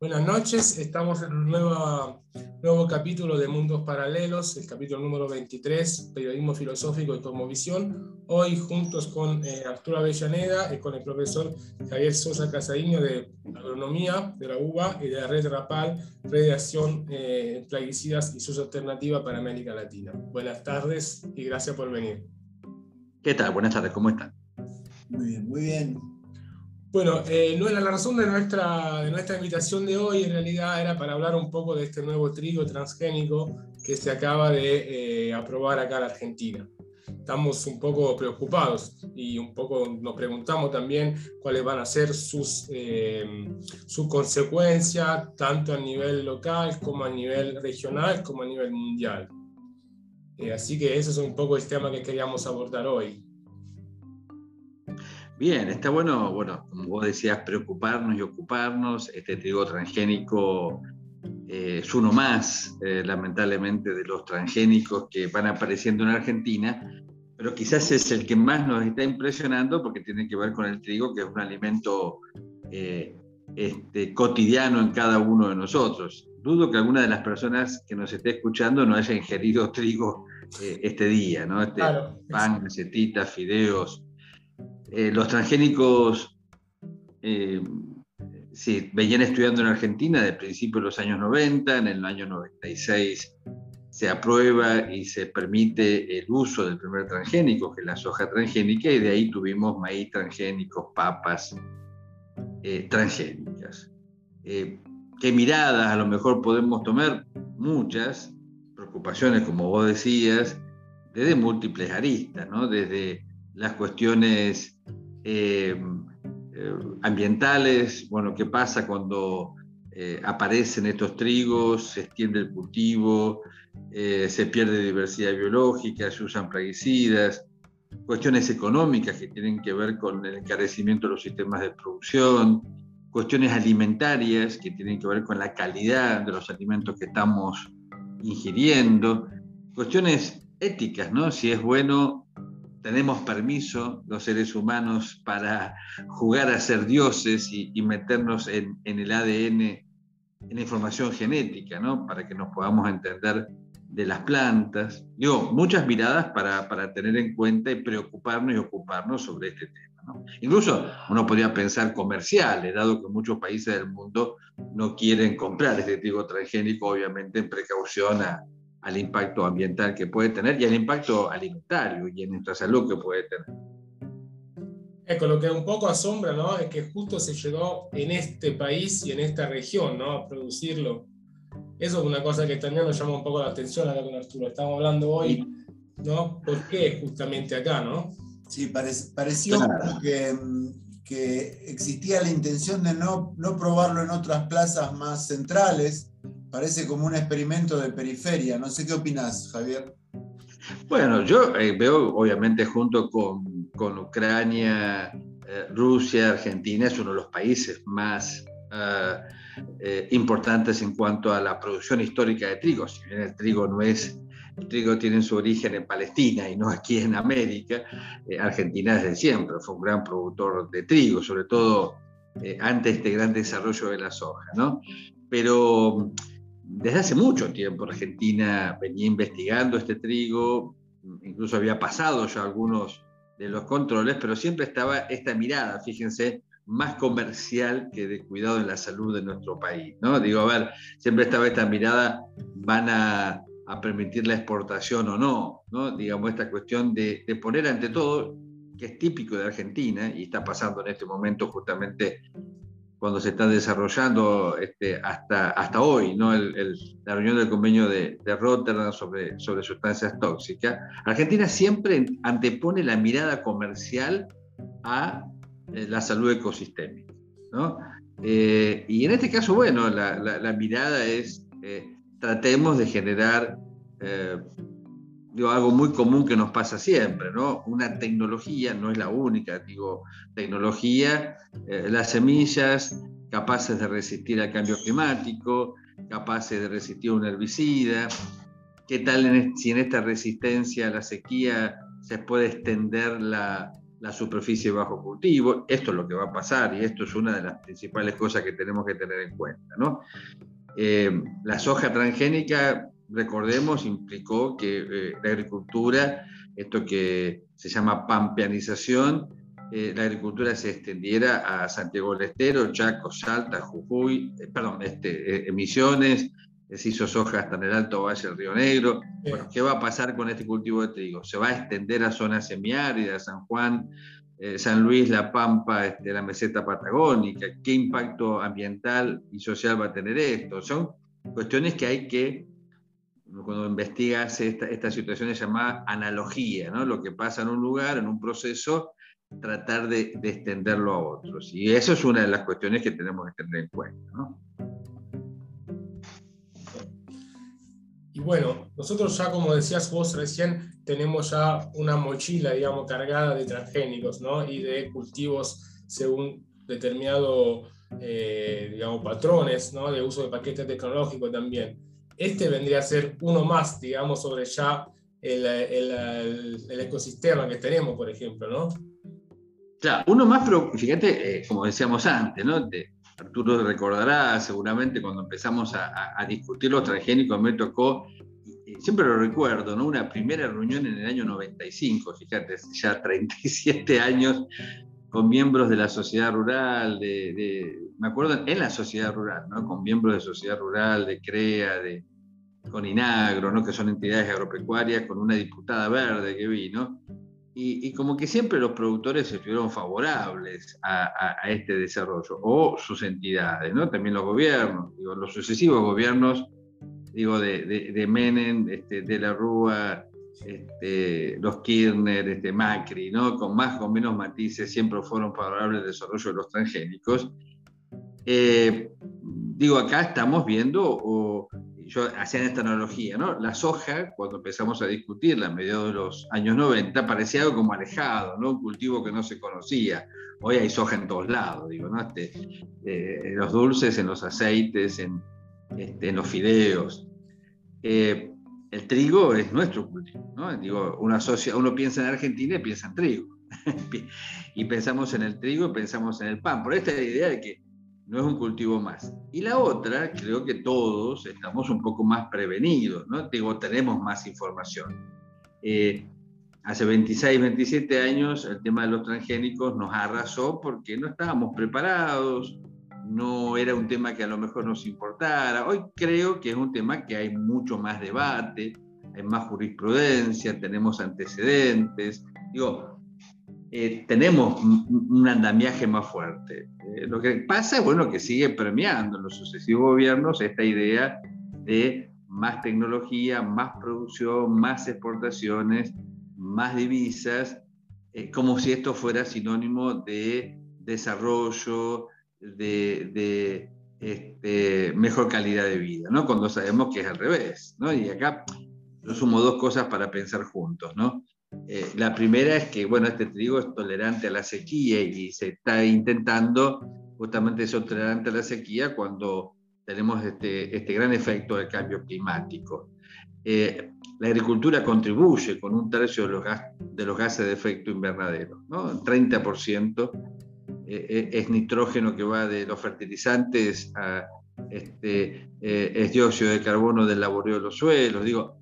Buenas noches, estamos en un nuevo, nuevo capítulo de Mundos Paralelos, el capítulo número 23, Periodismo Filosófico y Cosmovisión. Hoy juntos con eh, Arturo Avellaneda y con el profesor Javier Sosa Casadiño de Agronomía de la UBA y de la Red RAPAL, Red de Acción eh, Plaguicidas y sus alternativas para América Latina. Buenas tardes y gracias por venir. ¿Qué tal? Buenas tardes, ¿cómo están? Muy bien, muy bien. Bueno, eh, no era la razón de nuestra, de nuestra invitación de hoy, en realidad era para hablar un poco de este nuevo trigo transgénico que se acaba de eh, aprobar acá en Argentina. Estamos un poco preocupados y un poco nos preguntamos también cuáles van a ser sus, eh, sus consecuencias, tanto a nivel local como a nivel regional, como a nivel mundial. Eh, así que ese es un poco el tema que queríamos abordar hoy. Bien, está bueno, bueno, como vos decías, preocuparnos y ocuparnos. Este trigo transgénico eh, es uno más, eh, lamentablemente, de los transgénicos que van apareciendo en Argentina, pero quizás es el que más nos está impresionando porque tiene que ver con el trigo, que es un alimento eh, este, cotidiano en cada uno de nosotros. Dudo que alguna de las personas que nos esté escuchando no haya ingerido trigo este día, ¿no? Este pan, recetitas, fideos eh, los transgénicos eh, venían estudiando en Argentina de principios de los años 90, en el año 96 se aprueba y se permite el uso del primer transgénico, que es la soja transgénica, y de ahí tuvimos maíz transgénicos, papas eh, transgénicas. ¿Qué miradas a lo mejor podemos tomar? Muchas preocupaciones, como vos decías, desde múltiples aristas, ¿no? desde las cuestiones eh, eh, ambientales, bueno, qué pasa cuando eh, aparecen estos trigos, se extiende el cultivo, se pierde diversidad biológica, se usan plaguicidas, cuestiones económicas que tienen que ver con el encarecimiento de los sistemas de producción, cuestiones alimentarias que tienen que ver con la calidad de los alimentos que estamos ingiriendo, cuestiones éticas, ¿no? Si es bueno tenemos permiso los seres humanos para jugar a ser dioses y, meternos en, el ADN, en la información genética, ¿no? para que nos podamos entender de las plantas. Digo, muchas miradas para, para tener en cuenta y preocuparnos y ocuparnos sobre este tema. ¿no? Incluso uno podría pensar comerciales, dado que muchos países del mundo no quieren comprar este tipo transgénico, obviamente en precaución a, al impacto ambiental que puede tener y al impacto alimentario y en nuestra salud que puede tener. Con lo que un poco asombra, ¿no? Es que justo se llegó en este país y en esta región, ¿no? A producirlo. Eso es una cosa que también nos llama un poco la atención acá con Arturo. Estamos hablando hoy, ¿no? ¿Por qué justamente acá, no? Sí, pareció que, que, existía la intención de no, no probarlo en otras plazas más centrales, parece como un experimento de periferia. No sé qué opinas, Javier. Bueno, yo eh, veo, obviamente, junto con, con Ucrania, eh, Rusia, Argentina, es uno de los países más eh, importantes en cuanto a la producción histórica de trigo. Si bien el trigo no es, el trigo tiene su origen en Palestina y no aquí en América, Argentina desde siempre fue un gran productor de trigo, sobre todo antes de este gran desarrollo de la soja, ¿no? Pero desde hace mucho tiempo Argentina venía investigando este trigo, incluso había pasado ya algunos de los controles, pero siempre estaba esta mirada, fíjense, más comercial que de cuidado de la salud de nuestro país. ¿no? Digo, a ver, siempre estaba esta mirada, van a, permitir la exportación o no, ¿no? digamos, esta cuestión de, de poner ante todo, que es típico de Argentina y está pasando en este momento justamente cuando se está desarrollando este, hasta, hasta hoy, ¿no? la reunión del convenio de, Rotterdam sobre, sobre sustancias tóxicas, Argentina siempre antepone la mirada comercial a eh, la salud ecosistémica. ¿no? Eh, y en este caso, bueno, la, la, mirada es, eh, tratemos de generar algo muy común que nos pasa siempre, ¿no? Una tecnología, no es la única, digo, tecnología, eh, las semillas capaces de resistir al cambio climático, capaces de resistir un herbicida. ¿Qué tal si en esta resistencia a la sequía se puede extender la, superficie bajo cultivo? Esto es lo que va a pasar y esto es una de las principales cosas que tenemos que tener en cuenta. ¿no? Eh, la soja transgénica, recordemos, implicó que eh, la agricultura, esto que se llama pampeanización, eh, la agricultura se extendiera a Santiago del Estero, Chaco, Salta, Jujuy, eh, perdón, este, emisiones, eh, se hizo soja hasta en el Alto Valle del Río Negro. Bueno, ¿qué va a pasar con este cultivo de trigo? ¿Se va a extender a zonas semiáridas, San Juan, San Luis, La Pampa, este, la meseta patagónica? ¿Qué impacto ambiental y social va a tener esto? Son cuestiones que hay que, cuando investigas esta, esta situación llamada analogía. Lo que pasa en un lugar, en un proceso, tratar de, extenderlo a otros. Y eso es una de las cuestiones que tenemos que tener en cuenta. Y bueno, nosotros ya, como decías vos recién, tenemos ya una mochila, digamos, cargada de transgénicos, ¿no? Y de cultivos según determinado, eh, digamos, patrones, ¿no? De uso de paquetes tecnológicos también. Este vendría a ser uno más, digamos, sobre ya el, el, ecosistema que tenemos, por ejemplo, ¿no? Claro, uno más, pero fíjate, eh, como decíamos antes, ¿no? Arturo recordará seguramente cuando empezamos a, discutir los transgénicos, me tocó, siempre lo recuerdo, ¿no? Una primera reunión en el año 95, fíjate, ya 37 años con miembros de la sociedad rural, de, me acuerdo, en la sociedad rural, ¿no? Con miembros de sociedad rural, de CREA, de, con INAGRO, ¿no? Que son entidades agropecuarias, con una diputada verde que vi, ¿no? Y, como que siempre los productores estuvieron favorables a, este desarrollo, o sus entidades, ¿no? También los gobiernos, digo, los sucesivos gobiernos, digo, de, de, Menem, este, de la Rúa, este, los Kirchner, este, Macri, ¿no? Con más o menos matices, siempre fueron favorables al desarrollo de los transgénicos. Eh, digo, acá estamos viendo o, yo hacía esta analogía, ¿no? La soja, cuando empezamos a discutirla a mediados de los años 90, parecía algo como alejado, ¿no? Un cultivo que no se conocía. Hoy hay soja en todos lados, digo, ¿no? Este, eh, en los dulces, en los aceites, en, este, en los fideos. Eh, el trigo es nuestro cultivo, ¿no? Digo, uno, asocia, uno piensa en Argentina y piensa en trigo. y pensamos en el trigo y pensamos en el pan. Por esta idea de que no es un cultivo más. Y la otra, creo que todos estamos un poco más prevenidos, ¿no? Digo, tenemos más información. Eh, hace 26, 27 años el tema de los transgénicos nos arrasó porque no estábamos preparados, no era un tema que a lo mejor nos importara. Hoy creo que es un tema que hay mucho más debate, hay más jurisprudencia, tenemos antecedentes. Digo, eh, tenemos un andamiaje más fuerte. Eh, lo que pasa es bueno, que sigue premiando en los sucesivos gobiernos esta idea de más tecnología, más producción, más exportaciones, más divisas, eh, como si esto fuera sinónimo de desarrollo, de, este, mejor calidad de vida, ¿no? cuando sabemos que es al revés. ¿no? Y acá yo sumo dos cosas para pensar juntos. ¿no? Eh, la primera es que, bueno, este trigo es tolerante a la sequía y se está intentando justamente ser tolerante a la sequía cuando tenemos este, este gran efecto del cambio climático. Eh, la agricultura contribuye con un tercio de los, de los gases de efecto invernadero, ¿no? 30% eh, es nitrógeno que va de los fertilizantes a este, es dióxido de carbono del laboreo de los suelos. Digo,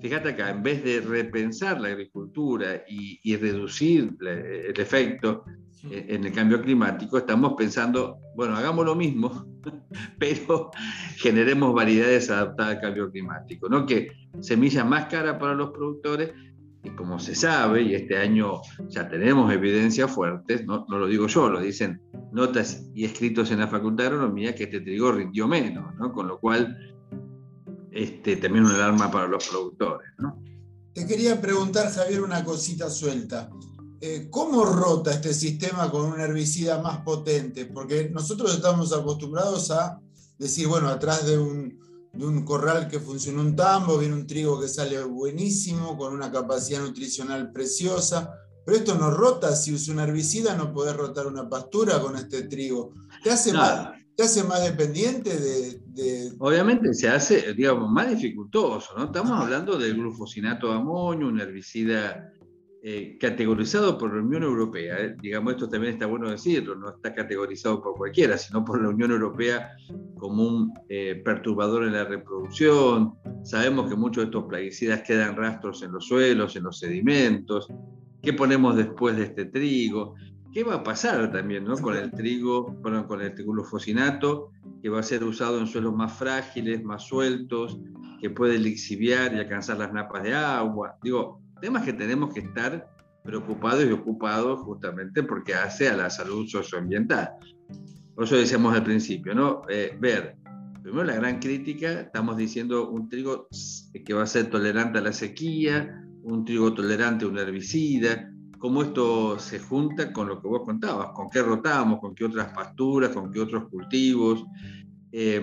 Fíjate acá, en vez de repensar la agricultura y, reducir el efecto en el cambio climático, estamos pensando, bueno, hagamos lo mismo, pero generemos variedades adaptadas al cambio climático, ¿no? Que semilla más cara para los productores, y como se sabe, y este año ya tenemos evidencias fuertes, no, no lo digo yo, lo dicen notas y escritos en la Facultad de Agronomía, que este trigo rindió menos, ¿no? Con lo cual este, también un alarma para los productores. Te quería preguntar, Javier, una cosita suelta. Eh, ¿Cómo rota este sistema con un herbicida más potente? Porque nosotros estamos acostumbrados a decir, bueno, atrás de un, de un corral que funciona un tambo, viene un trigo que sale buenísimo, con una capacidad nutricional preciosa, pero esto no rota, si usa un herbicida no podés rotar una pastura con este trigo. ¿Te hace mal? Se hace más dependiente de, Obviamente se hace, digamos, más dificultoso, ¿no? Estamos hablando del glufosinato de amonio, un herbicida eh, categorizado por la Unión Europea. ¿eh? Digamos, esto también está bueno decirlo, no está categorizado por cualquiera, sino por la Unión Europea como un eh, perturbador en la reproducción. Sabemos que muchos de estos plaguicidas quedan rastros en los suelos, en los sedimentos. ¿Qué ponemos después de este trigo? ¿Qué va a pasar también ¿no? con el trigo, con el glufosinato, que va a ser usado en suelos más frágiles, más sueltos, que puede lixiviar y alcanzar las napas de agua? Digo, temas que tenemos que estar preocupados y ocupados justamente porque hace a la salud socioambiental. Por eso decíamos al principio, ¿no? Eh, ver, primero la gran crítica, estamos diciendo un trigo que va a ser tolerante a la sequía, un trigo tolerante a un herbicida, cómo esto se junta con lo que vos contabas, con qué rotamos, con qué otras pasturas, con qué otros cultivos. Eh,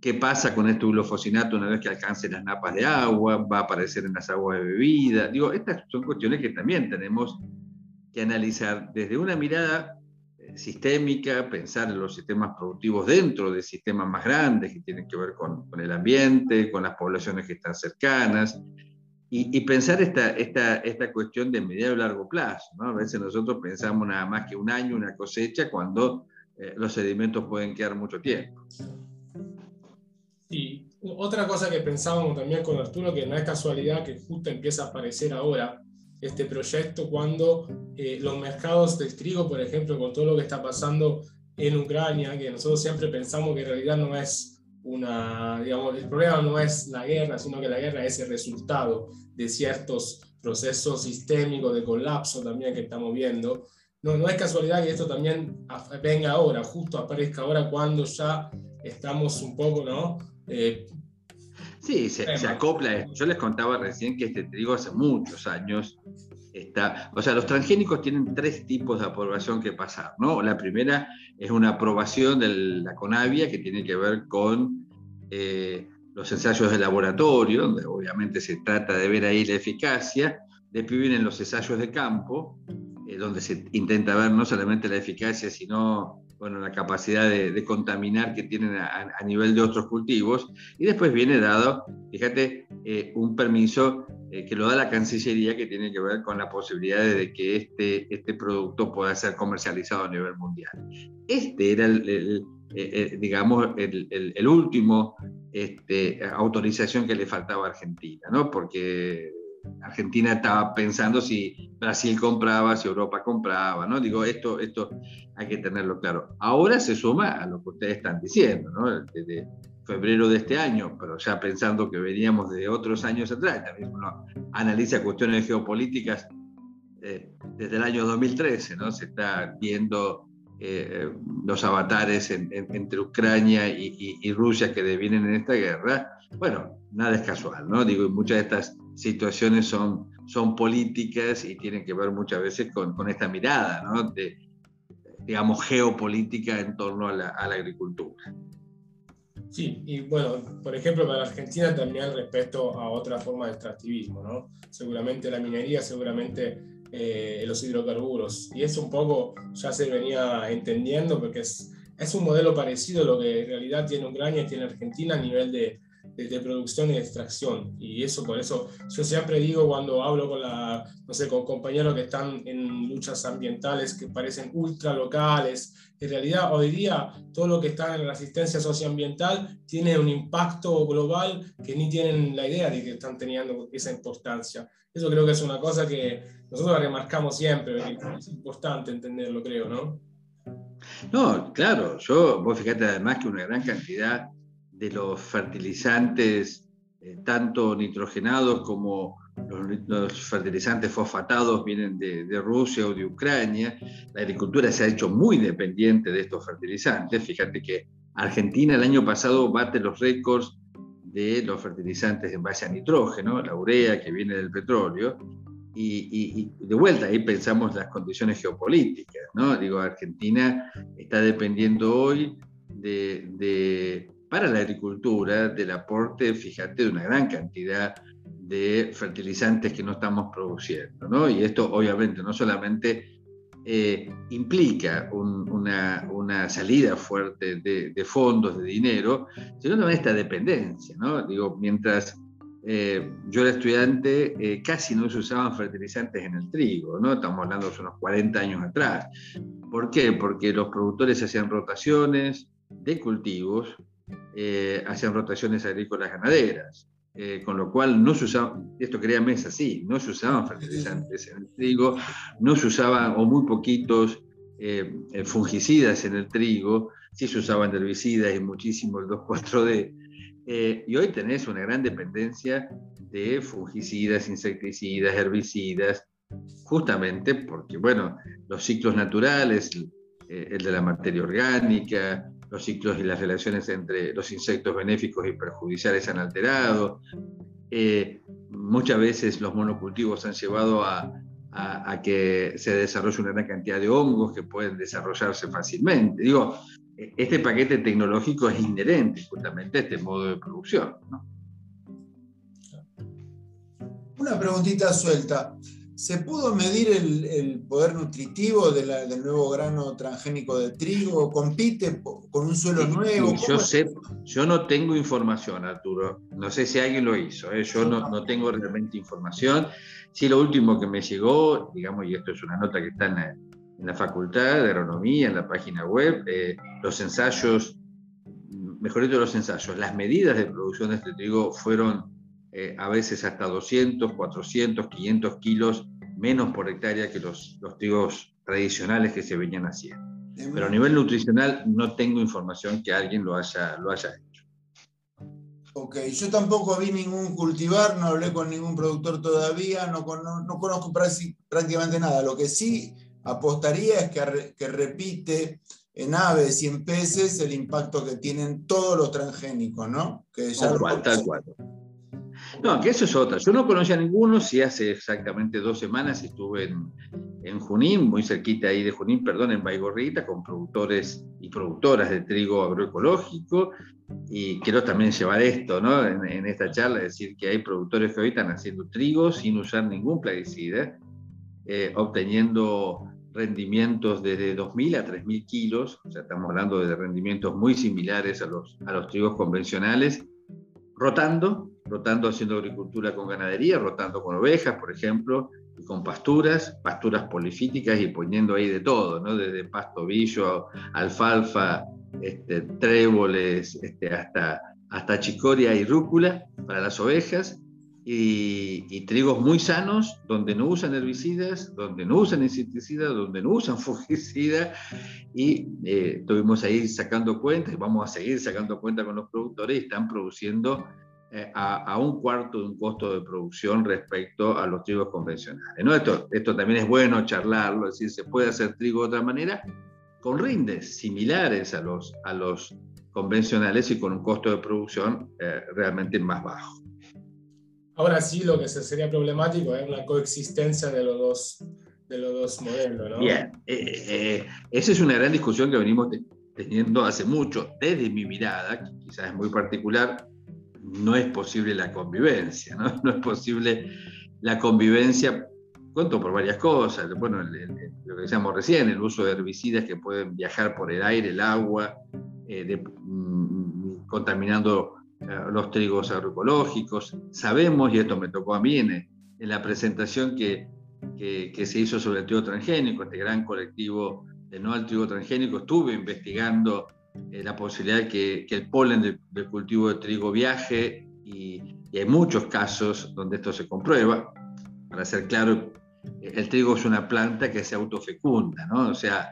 ¿Qué pasa con este glufosinato una vez que alcance las napas de agua? ¿Va a aparecer en las aguas de bebida? Digo, estas son cuestiones que también tenemos que analizar desde una mirada eh, sistémica, pensar en los sistemas productivos dentro de sistemas más grandes que tienen que ver con, el ambiente, con las poblaciones que están cercanas, y, pensar esta, esta, esta, cuestión de mediano y largo plazo. A veces nosotros pensamos nada más que un año, una cosecha, cuando eh, los sedimentos pueden quedar mucho tiempo. Y otra cosa que pensábamos también con Arturo, que no es casualidad que justo empieza a aparecer ahora este proyecto cuando eh, los mercados del trigo, por ejemplo, con todo lo que está pasando en Ucrania, que nosotros siempre pensamos que en realidad no es una, digamos, el problema no es la guerra, sino que la guerra es el resultado de ciertos procesos sistémicos de colapso también que estamos viendo. No, no es casualidad que esto también venga ahora, justo aparezca ahora cuando ya estamos un poco, ¿no? Eh, sí, se, acopla Yo les contaba recién que este trigo hace muchos años O sea, los transgénicos tienen tres tipos de aprobación que pasar, ¿no? La primera es una aprobación de la CONAVIA que tiene que ver con eh, los ensayos de laboratorio, donde obviamente se trata de ver ahí la eficacia. Después vienen los ensayos de campo, eh, donde se intenta ver no solamente la eficacia, sino bueno, la capacidad de, contaminar que tienen a, nivel de otros cultivos. Y después viene dado, fíjate, eh, un permiso eh, que lo da la Cancillería que tiene que ver con la posibilidad de que este, este producto pueda ser comercializado a nivel mundial. Este era el, eh, digamos, el, el último este, autorización que le faltaba a Argentina, ¿no? Porque Argentina estaba pensando si Brasil compraba, si Europa compraba, ¿no? Digo, esto, esto hay que tenerlo claro. Ahora se suma a lo que ustedes están diciendo, ¿no? Desde febrero de este año, pero ya pensando que veníamos de otros años atrás, también uno analiza cuestiones geopolíticas eh, desde el año 2013, ¿no? Se está viendo eh, los avatares entre Ucrania y, y, Rusia que devienen en esta guerra. Bueno, nada es casual, ¿no? Digo, muchas de estas situaciones son, son políticas y tienen que ver muchas veces con, con esta mirada, ¿no? De, digamos, geopolítica en torno a la, a la, agricultura. Sí, y bueno, por ejemplo, para Argentina también respecto a otra forma de extractivismo, ¿no? Seguramente la minería, seguramente eh, los hidrocarburos, y eso un poco ya se venía entendiendo porque es, es un modelo parecido a lo que en realidad tiene Ucrania y tiene Argentina a nivel de, de, producción y de extracción. Y eso, por eso, yo siempre digo cuando hablo con, la, no sé, con compañeros que están en luchas ambientales que parecen ultra locales, en realidad hoy día todo lo que está en la asistencia socioambiental tiene un impacto global que ni tienen la idea de que están teniendo esa importancia. Eso creo que es una cosa que nosotros remarcamos siempre, es importante entenderlo, creo, ¿no? No, claro, yo, vos fíjate además que una gran cantidad de los fertilizantes, eh, tanto nitrogenados como los, fertilizantes fosfatados vienen de, Rusia o de Ucrania. La agricultura se ha hecho muy dependiente de estos fertilizantes. Fíjate que Argentina el año pasado bate los récords de los fertilizantes en base a nitrógeno, la urea que viene del petróleo, y, de vuelta ahí pensamos las condiciones geopolíticas, ¿no? Digo, Argentina está dependiendo hoy de para la agricultura del aporte, fíjate, de una gran cantidad de fertilizantes que no estamos produciendo. ¿no? Y esto obviamente no solamente eh, implica una, salida fuerte de, fondos, de dinero, sino también esta dependencia. ¿no? Digo, mientras eh, yo era estudiante, eh, casi no se usaban fertilizantes en el trigo, ¿no? estamos hablando de unos 40 años atrás. ¿Por qué? Porque los productores hacían rotaciones de cultivos, hacían rotaciones agrícolas ganaderas. Eh, con lo cual no se usaban, esto créanme es así, no se usaban fertilizantes en el trigo, no se usaban o muy poquitos eh, eh, fungicidas en el trigo, sí se usaban herbicidas y muchísimo el 2,4-D. y hoy tenés una gran dependencia de fungicidas, insecticidas, herbicidas, justamente porque, bueno, los ciclos naturales, el de la materia orgánica, los ciclos y las relaciones entre los insectos benéficos y perjudiciales han alterado. Eh, muchas veces los monocultivos han llevado a, que se desarrolle una gran cantidad de hongos que pueden desarrollarse fácilmente. Digo, este paquete tecnológico es inherente justamente a este modo de producción. Una preguntita suelta. ¿Se pudo medir el, poder nutritivo del nuevo grano transgénico de trigo? ¿Compite con un suelo nuevo? yo, sé, yo no tengo información, Arturo. No sé si alguien lo hizo. ¿eh? Yo no, no, tengo realmente información. Sí, lo último que me llegó, digamos, y esto es una nota que está en la, Facultad de Agronomía, en la página web, eh, los ensayos, mejor dicho, los ensayos, las medidas de producción de este trigo fueron eh, a veces hasta 200, 400, 500 kilos menos por hectárea que los, los trigos tradicionales que se venían haciendo. Pero a nivel nutricional no tengo información que alguien lo haya, lo haya hecho. Ok, yo tampoco vi ningún cultivar, no hablé con ningún productor todavía, no, no, conozco prácticamente nada. Lo que sí apostaría es que, que repite en aves y en peces el impacto que tienen todos los transgénicos, ¿no? Que ya tal cual, tal cual. No, que eso es otra. Yo no conocía a ninguno, si hace exactamente dos semanas estuve en, en, Junín, muy cerquita ahí de Junín, perdón, en Baigorrita, con productores y productoras de trigo agroecológico. Y quiero también llevar esto ¿no? en, esta charla, decir que hay productores que hoy están haciendo trigo sin usar ningún plaguicida, eh, obteniendo rendimientos de 2.000 a 3.000 kilos, o sea, estamos hablando de rendimientos muy similares a los, a los trigos convencionales, rotando, rotando haciendo agricultura con ganadería, rotando con ovejas, por ejemplo, y con pasturas, pasturas polifíticas y poniendo ahí de todo, ¿no? desde pasto billo, alfalfa, este, tréboles, este, hasta, hasta chicoria y rúcula para las ovejas, y, trigos muy sanos, donde no usan herbicidas, donde no usan insecticidas, donde no usan fungicidas, y eh, estuvimos ahí sacando cuentas, y vamos a seguir sacando cuentas con los productores, y están produciendo eh, a, un cuarto de un costo de producción respecto a los trigos convencionales. ¿no? Esto, esto también es bueno charlarlo, es decir, se puede hacer trigo de otra manera, con rindes similares a los, a los convencionales y con un costo de producción eh, realmente más bajo. Ahora sí, lo que sería problemático es una coexistencia de los dos, de los dos modelos. ¿no? Bien, eh, eh, esa es una gran discusión que venimos teniendo hace mucho. Desde mi mirada, que quizás es muy particular, no es posible la convivencia, ¿no? Es posible la convivencia, cuento por varias cosas. Bueno, lo que decíamos recién, el uso de herbicidas que pueden viajar por el aire, el agua, eh, mm, contaminando los trigos agroecológicos. Sabemos, y esto me tocó a mí en, la presentación que, que, se hizo sobre el trigo transgénico, este gran colectivo de no al trigo transgénico, estuve investigando eh, la posibilidad de que, el polen del, cultivo de trigo viaje y, hay muchos casos donde esto se comprueba. Para ser claro, el trigo es una planta que se autofecunda, ¿no? o sea,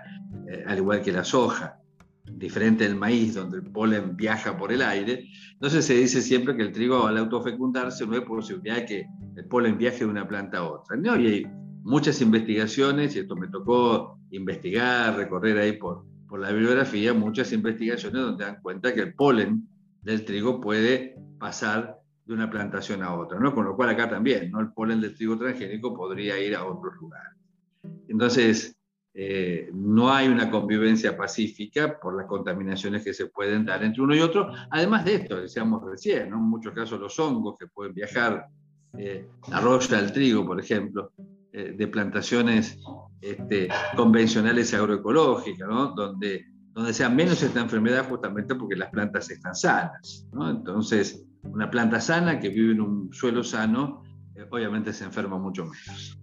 eh, al igual que la soja diferente del maíz, donde el polen viaja por el aire. Entonces se dice siempre que el trigo al autofecundarse no hay posibilidad de que el polen viaje de una planta a otra. ¿no? Y hay muchas investigaciones, y esto me tocó investigar, recorrer ahí por, por la bibliografía, muchas investigaciones donde dan cuenta que el polen del trigo puede pasar de una plantación a otra, ¿no? Con lo cual acá también, ¿no? El polen del trigo transgénico podría ir a otro lugar. Entonces, eh, no hay una convivencia pacífica por las contaminaciones que se pueden dar entre uno y otro. Además de esto, decíamos recién, en muchos casos los hongos que pueden viajar eh, arroyo al trigo, por ejemplo, de plantaciones este, convencionales agroecológicas, ¿no? donde, donde sea menos esta enfermedad justamente porque las plantas están sanas. ¿no? Entonces, una planta sana que vive en un suelo sano, eh, obviamente se enferma mucho menos.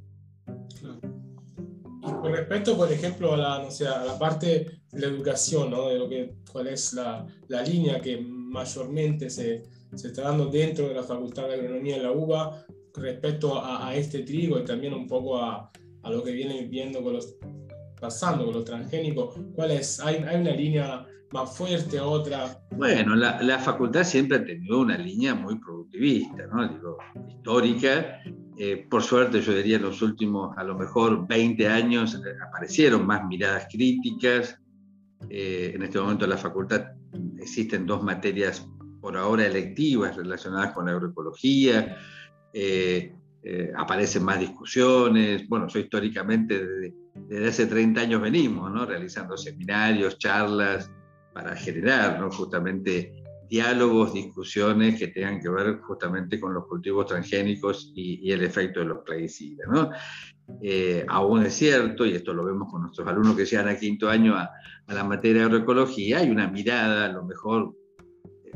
Con respecto, por ejemplo, a la, no sé, a la parte de la educación, ¿no? de lo que, cuál es la, la línea que mayormente se, se, está dando dentro de la Facultad de Agronomía en la UBA respecto a, a este trigo y también un poco a, a, lo que viene viendo con los, pasando con los transgénicos. ¿Cuál es? ¿Hay, hay una línea más fuerte, otra? Bueno, la, la, facultad siempre ha tenido una línea muy productivista, ¿no? Digo, histórica. Eh, por suerte, yo diría, en los últimos, a lo mejor 20 años, eh, aparecieron más miradas críticas. Eh, en este momento en la facultad existen dos materias por ahora electivas relacionadas con la agroecología. Eh, eh, aparecen más discusiones. Bueno, yo históricamente desde, hace 30 años venimos realizando seminarios, charlas, para generar justamente diálogos, discusiones que tengan que ver justamente con los cultivos transgénicos y, y el efecto de los plaguicidas. ¿no? Eh, aún es cierto, y esto lo vemos con nuestros alumnos que llegan a quinto año a, a la materia de agroecología, hay una mirada, a lo mejor,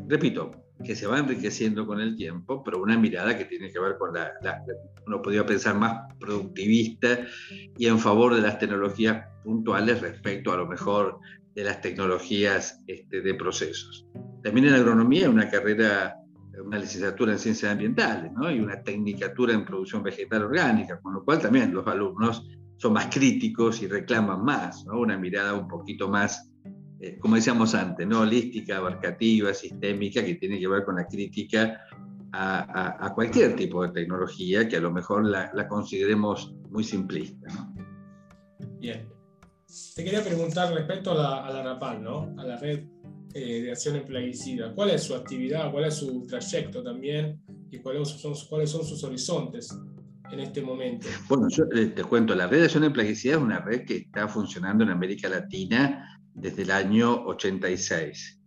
repito, que se va enriqueciendo con el tiempo, pero una mirada que tiene que ver con la, la, uno podría pensar más productivista y en favor de las tecnologías puntuales respecto a lo mejor de las tecnologías este, de procesos. También en agronomía una carrera, una licenciatura en ciencias ambientales ¿no? y una tecnicatura en producción vegetal orgánica, con lo cual también los alumnos son más críticos y reclaman más, ¿no? una mirada un poquito más eh, como decíamos antes, ¿no? holística, abarcativa, sistémica, que tiene que ver con la crítica a, a, a cualquier tipo de tecnología que a lo mejor la, la consideremos muy simplista. ¿no? Bien. Te quería preguntar respecto a la, a la RAPAL, ¿no? a la red eh, de acción en plaguicida. ¿Cuál es su actividad? ¿Cuál es su trayecto también? ¿Y cuáles son, cuáles son sus horizontes? en este momento? Bueno, yo eh, te cuento, la red de acción en plaguicida es una red que está funcionando en América Latina desde el año 86.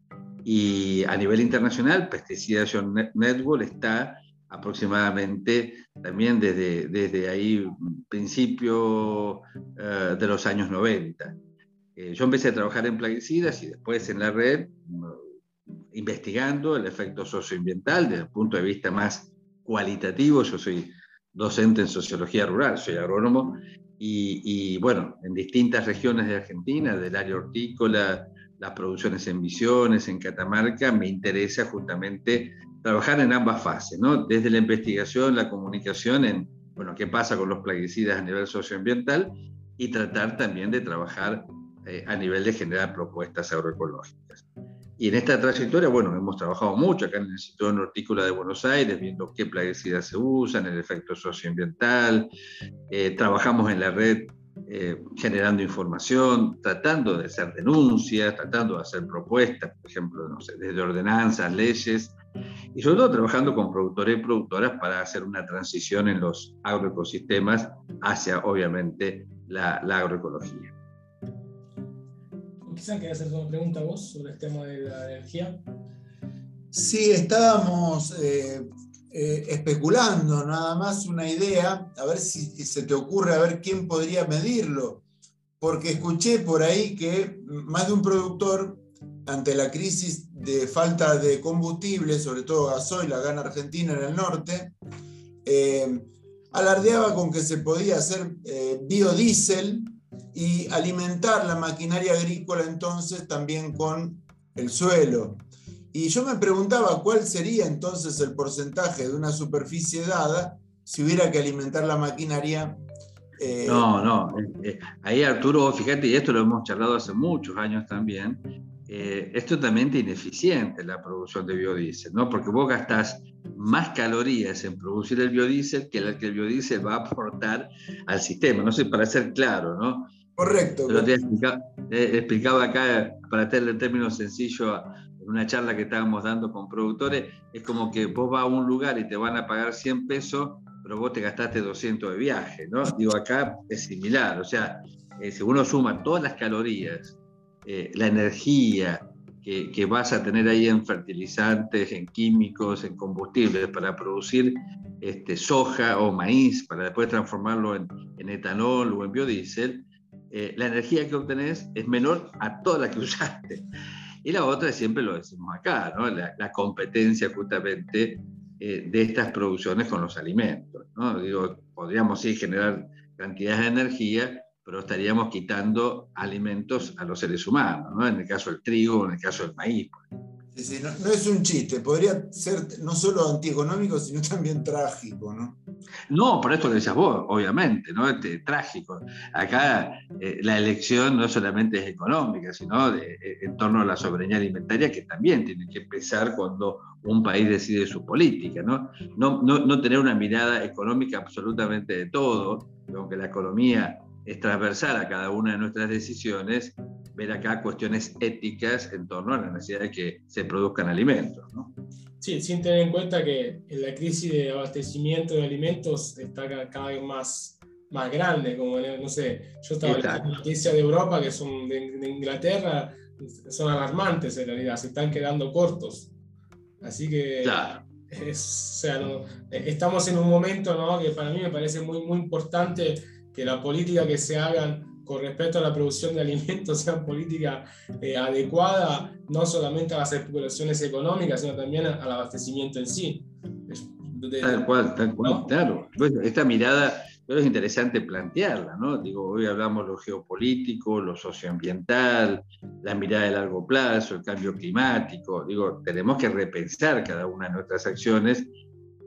Y a nivel internacional, Pesticida Network está aproximadamente también desde, desde ahí, principio uh, de los años 90. Eh, yo empecé a trabajar en plaguicidas y después en la red, uh, investigando el efecto socioambiental desde el punto de vista más cualitativo. Yo soy docente en sociología rural, soy agrónomo, y, bueno, en distintas regiones de Argentina, del área hortícola, las producciones en Misiones, en Catamarca, me interesa justamente trabajar en ambas fases, ¿no? Desde la investigación, la comunicación en, bueno, qué pasa con los plaguicidas a nivel socioambiental y tratar también de trabajar eh, a nivel de generar propuestas agroecológicas. Y en esta trayectoria, bueno, hemos trabajado mucho acá en el Instituto Hortícola de Buenos Aires, viendo qué plaguicidas se usan, el efecto socioambiental. Eh, trabajamos en la red eh, generando información, tratando de hacer denuncias, tratando de hacer propuestas, por ejemplo, no sé, desde ordenanzas, leyes, y sobre todo trabajando con productores y productoras para hacer una transición en los agroecosistemas hacia, obviamente, la, la agroecología quizás querías hacer una pregunta vos sobre el tema de la energía. Sí, estábamos eh, eh, especulando nada más una idea, a ver si se te ocurre, a ver quién podría medirlo, porque escuché por ahí que más de un productor, ante la crisis de falta de combustible, sobre todo gasoil acá en Argentina, en el norte, eh, alardeaba con que se podía hacer biodiesel y alimentar la maquinaria agrícola entonces también con el suelo. Y yo me preguntaba cuál sería entonces el porcentaje de una superficie dada si hubiera que alimentar la maquinaria. Eh... No, no, eh, ahí Arturo, fíjate, y esto lo hemos charlado hace muchos años también, eh, es totalmente ineficiente la producción de biodiesel, ¿no? Porque vos gastás más calorías en producir el biodiesel que la que el biodiesel va a aportar al sistema. No sé, para ser claro, ¿no? Correcto. Pero te explicaba, eh, explicaba acá, para hacerle el término sencillo, en una charla que estábamos dando con productores, es como que vos vas a un lugar y te van a pagar 100 pesos, pero vos te gastaste 200 de viaje, ¿no? Digo, acá es similar, o sea, eh, si uno suma todas las calorías, eh, la energía, que que, vas a tener ahí en fertilizantes, en químicos, en combustibles para producir este, soja o maíz, para después transformarlo en, etanol o en biodiesel, eh, la energía que obtenés es menor a toda la que usaste. Y la otra, siempre lo decimos acá, ¿no? la, competencia justamente eh, de estas producciones con los alimentos. ¿no? Digo, podríamos sí generar cantidades de energía, pero estaríamos quitando alimentos a los seres humanos, ¿no? en el caso del trigo, en el caso del maíz. Sí, sí, no, no, es un chiste, podría ser no solo antieconómico, sino también trágico, ¿no? No, por esto lo decías vos, obviamente, ¿no? Este, trágico. Acá eh, la elección no solamente es económica, sino de, eh, en torno a la soberanía alimentaria, que también tiene que empezar cuando un país decide su política, ¿no? No, no, no tener una mirada económica absolutamente de todo, aunque la economía es transversal a cada una de nuestras decisiones, ver acá cuestiones éticas en torno a la necesidad de que se produzcan alimentos. ¿no? Sí, sin tener en cuenta que la crisis de abastecimiento de alimentos está cada vez más, más grande, como no sé, yo estaba en noticias de Europa que son de, Inglaterra, son alarmantes en realidad, se están quedando cortos. Así que es, estamos en un momento ¿no? que para mí me parece muy, muy importante que la política que se hagan con respecto a la producción de alimentos sean políticas eh, adecuadas, no solamente a las especulaciones económicas, sino también al abastecimiento en sí. tal cual, tal cual, claro. esta mirada pero es interesante plantearla, ¿no? Digo, hoy hablamos lo geopolítico, lo socioambiental, la mirada de largo plazo, el cambio climático. Digo, tenemos que repensar cada una de nuestras acciones.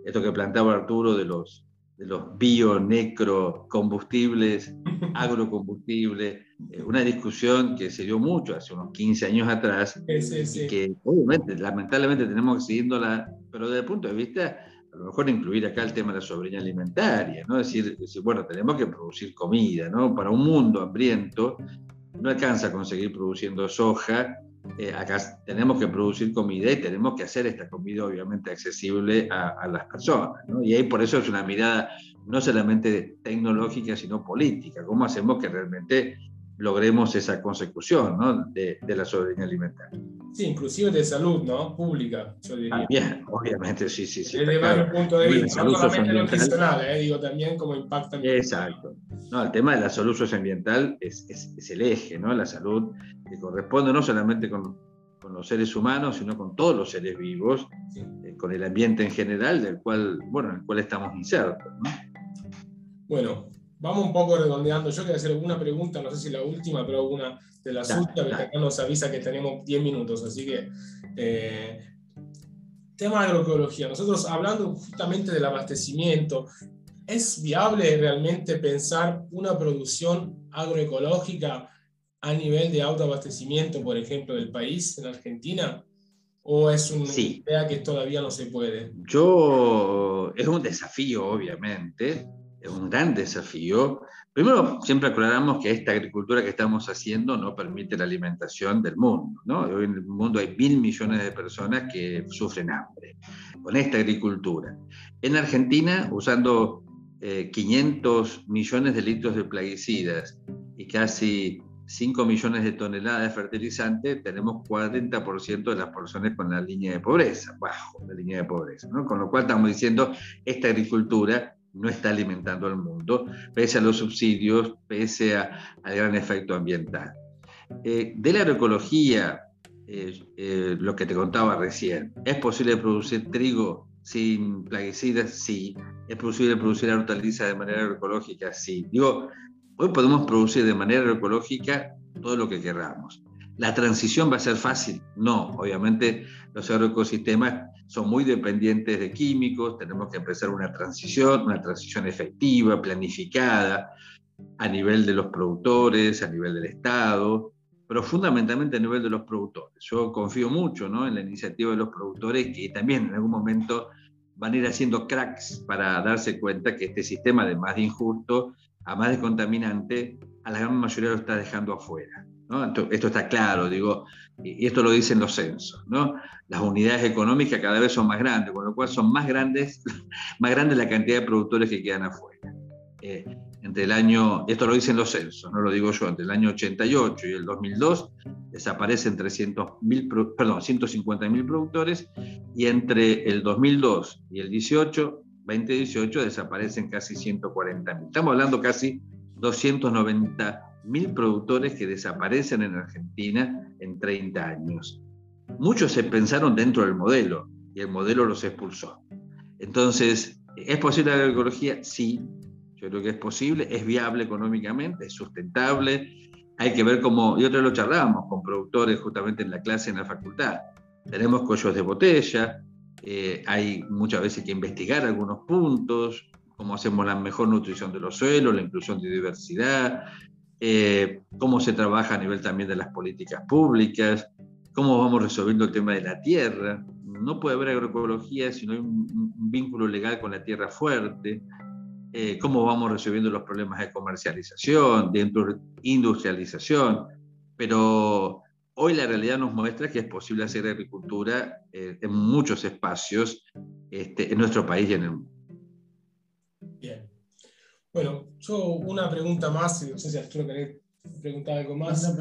Esto que planteaba Arturo de los de los bio-necro-combustibles, agrocombustibles, eh, una discusión que se dio mucho hace unos 15 años atrás, y que obviamente, lamentablemente tenemos que seguirla, pero desde el punto de vista, a lo mejor incluir acá el tema de la soberanía alimentaria, ¿no? Es decir, decir, bueno, tenemos que producir comida, ¿no? Para un mundo hambriento, no alcanza a conseguir produciendo soja, eh, acá tenemos que producir comida y tenemos que hacer esta comida obviamente accesible a, las personas. Y ahí por eso es una mirada no solamente tecnológica, sino política. ¿Cómo hacemos que realmente logremos esa consecución ¿no? de, de, la soberanía alimentaria? Sí, inclusive de salud ¿no? pública, yo diría. También, obviamente, sí, sí. sí Desde varios puntos de vista, no solamente nutricional, ¿eh? digo también cómo impacta. Exacto. No, el tema de la salud socioambiental es, es, es el eje, ¿no? La salud que corresponde no solamente con, con los seres humanos, sino con todos los seres vivos, eh, con el ambiente en general, del cual, bueno, en el cual estamos insertos. ¿no? Bueno, vamos un poco redondeando. Yo quería hacer alguna pregunta, no sé si la última, pero alguna de las últimas, que acá nos avisa que tenemos 10 minutos, así que... Eh, tema de agroecología. Nosotros hablando justamente del abastecimiento, ¿es viable realmente pensar una producción agroecológica a nivel de autoabastecimiento, por ejemplo, del país, en Argentina? ¿O es una idea que todavía no se puede? Yo, es un desafío, obviamente, es un gran desafío. Primero, siempre aclaramos que esta agricultura que estamos haciendo no permite la alimentación del mundo. ¿no? Hoy en el mundo hay mil millones de personas que sufren hambre con esta agricultura. En Argentina, usando 500 eh, millones de litros de plaguicidas y casi 5 millones de toneladas de fertilizante, tenemos 40% de las personas con la línea de pobreza, bajo la línea de pobreza. ¿no? Con lo cual estamos diciendo, esta agricultura no está alimentando al mundo, pese a los subsidios, pese a, al gran efecto ambiental. Eh, de la agroecología, eh, eh, lo que te contaba recién, ¿es posible producir trigo sin plaguicidas? Sí. ¿Es posible producir hortalizas de manera agroecológica? Sí. Digo, Hoy podemos producir de manera agroecológica todo lo que queramos. ¿La transición va a ser fácil? No, obviamente los agroecosistemas son muy dependientes de químicos, tenemos que empezar una transición, una transición efectiva, planificada, a nivel de los productores, a nivel del Estado, pero fundamentalmente a nivel de los productores. Yo confío mucho ¿no? en la iniciativa de los productores que también en algún momento van a ir haciendo cracks para darse cuenta que este sistema, además de injusto, más de contaminante, a la gran mayoría lo está dejando afuera. ¿no? Esto, está claro, digo, y esto lo dicen los censos. ¿no? Las unidades económicas cada vez son más grandes, con lo cual son más grandes, más grandes la cantidad de productores que quedan afuera. Eh, entre el año, esto lo dicen los censos, no lo digo yo, entre el año 88 y el 2002 desaparecen 300.000, perdón, 150.000 productores y entre el 2002 y el 18, 2018 desaparecen casi 140.000. Estamos hablando casi 290.000 productores que desaparecen en Argentina en 30 años. Muchos se pensaron dentro del modelo y el modelo los expulsó. Entonces, ¿es posible la agroecología? Sí, yo creo que es posible, es viable económicamente, es sustentable. Hay que ver cómo, y otros lo charlábamos con productores justamente en la clase en la facultad. Tenemos collos de botella, eh, hay muchas veces que investigar algunos puntos, cómo hacemos la mejor nutrición de los suelos, la inclusión de diversidad, eh, cómo se trabaja a nivel también de las políticas públicas, cómo vamos resolviendo el tema de la tierra. No puede haber agroecología si no hay un vínculo legal con la tierra fuerte. Eh, cómo vamos resolviendo los problemas de comercialización, de industrialización, pero hoy la realidad nos muestra que es posible hacer agricultura eh, en muchos espacios este, en nuestro país y en el mundo. Bien. Bueno, yo una pregunta más, no sé si Arturo querés preguntar algo más.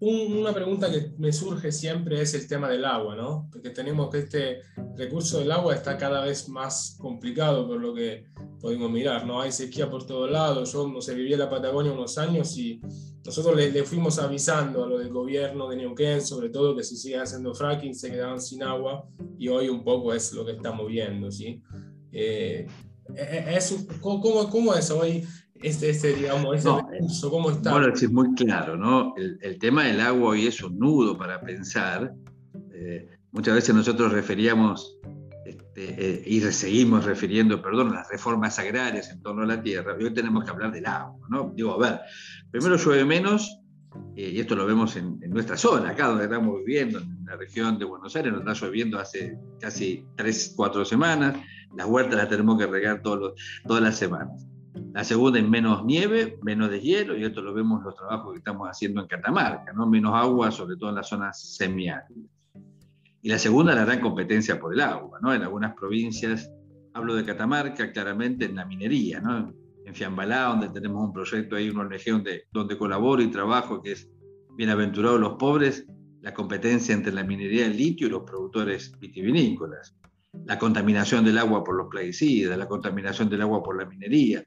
una pregunta que me surge siempre es el tema del agua, ¿no? Porque tenemos que este recurso del agua está cada vez más complicado por lo que podemos mirar, ¿no? Hay sequía por todos lados. Yo, no sé, viví en la Patagonia unos años y nosotros le, fuimos avisando a lo del gobierno de Neuquén, sobre todo, que si siguen haciendo fracking se quedaban sin agua y hoy un poco es lo que estamos viendo, ¿sí? Eh, eh, es, ¿cómo, ¿Cómo es hoy este, este digamos, ese recurso? ¿Cómo está? Bueno, es muy claro, ¿no? El, el, tema del agua hoy es un nudo para pensar. Eh, muchas veces nosotros referíamos este, eh, y seguimos refiriendo, perdón, las reformas agrarias en torno a la tierra, hoy tenemos que hablar del agua, ¿no? Digo, a ver, primero llueve menos, eh, y esto lo vemos en, nuestra zona, acá donde estamos viviendo, en la región de Buenos Aires, nos está lloviendo hace casi tres, cuatro semanas, las huertas las tenemos que regar todos todas las semanas. La segunda es menos nieve, menos deshielo, y esto lo vemos en los trabajos que estamos haciendo en Catamarca, ¿no? menos agua, sobre todo en las zonas semiáridas. Y la segunda, la gran competencia por el agua. ¿no? En algunas provincias, hablo de Catamarca, claramente en la minería, ¿no? en Fiambalá, donde tenemos un proyecto ahí, una ONG donde, donde colaboro y trabajo, que es Bienaventurados los Pobres, la competencia entre la minería del litio y los productores vitivinícolas, la contaminación del agua por los plaguicidas, la contaminación del agua por la minería.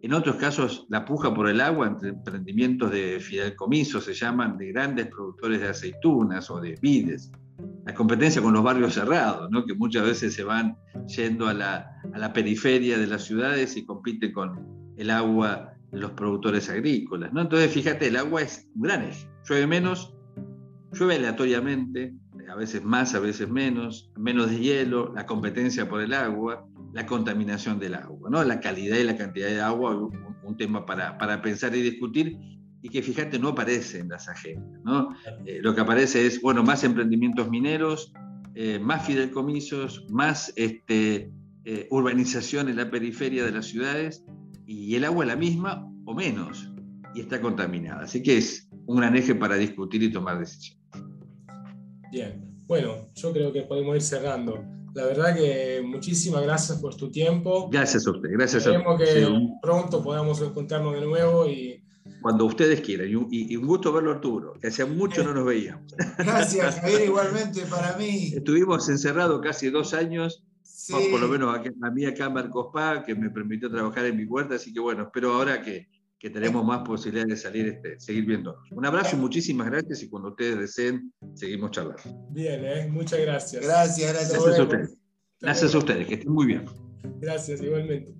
En otros casos, la puja por el agua entre emprendimientos de fideicomiso se llaman de grandes productores de aceitunas o de vides la competencia con los barrios cerrados, ¿no? que muchas veces se van yendo a la, a la, periferia de las ciudades y compiten con el agua los productores agrícolas. ¿no? Entonces, fíjate, el agua es un gran eje. Llueve menos, llueve aleatoriamente, a veces más, a veces menos, menos de hielo, la competencia por el agua, la contaminación del agua, ¿no? la calidad y la cantidad de agua, un, un tema para, para pensar y discutir y que fíjate no aparece en las agendas. ¿no? Eh, lo que aparece es, bueno, más emprendimientos mineros, eh, más fideicomisos, más este, eh, urbanización en la periferia de las ciudades y el agua es la misma o menos y está contaminada. Así que es un gran eje para discutir y tomar decisiones. Bien, bueno, yo creo que podemos ir cerrando. La verdad que muchísimas gracias por tu tiempo. Gracias a usted, gracias a usted. que pronto podamos encontrarnos de nuevo y cuando ustedes quieran. Y, un gusto verlo, Arturo, que hace mucho no nos veíamos. Gracias, Javier, igualmente para mí. Estuvimos encerrados casi dos años, por lo menos a mí acá en Marcos que me permitió trabajar en mi huerta, así que bueno, espero ahora que, que tenemos más posibilidades de salir, este, seguir viendo. Un abrazo, muchísimas gracias y cuando ustedes deseen, seguimos charlando. Bien, ¿eh? muchas gracias. Gracias, gracias. Gracias a ustedes. Gracias a ustedes, que estén muy bien. Gracias, igualmente.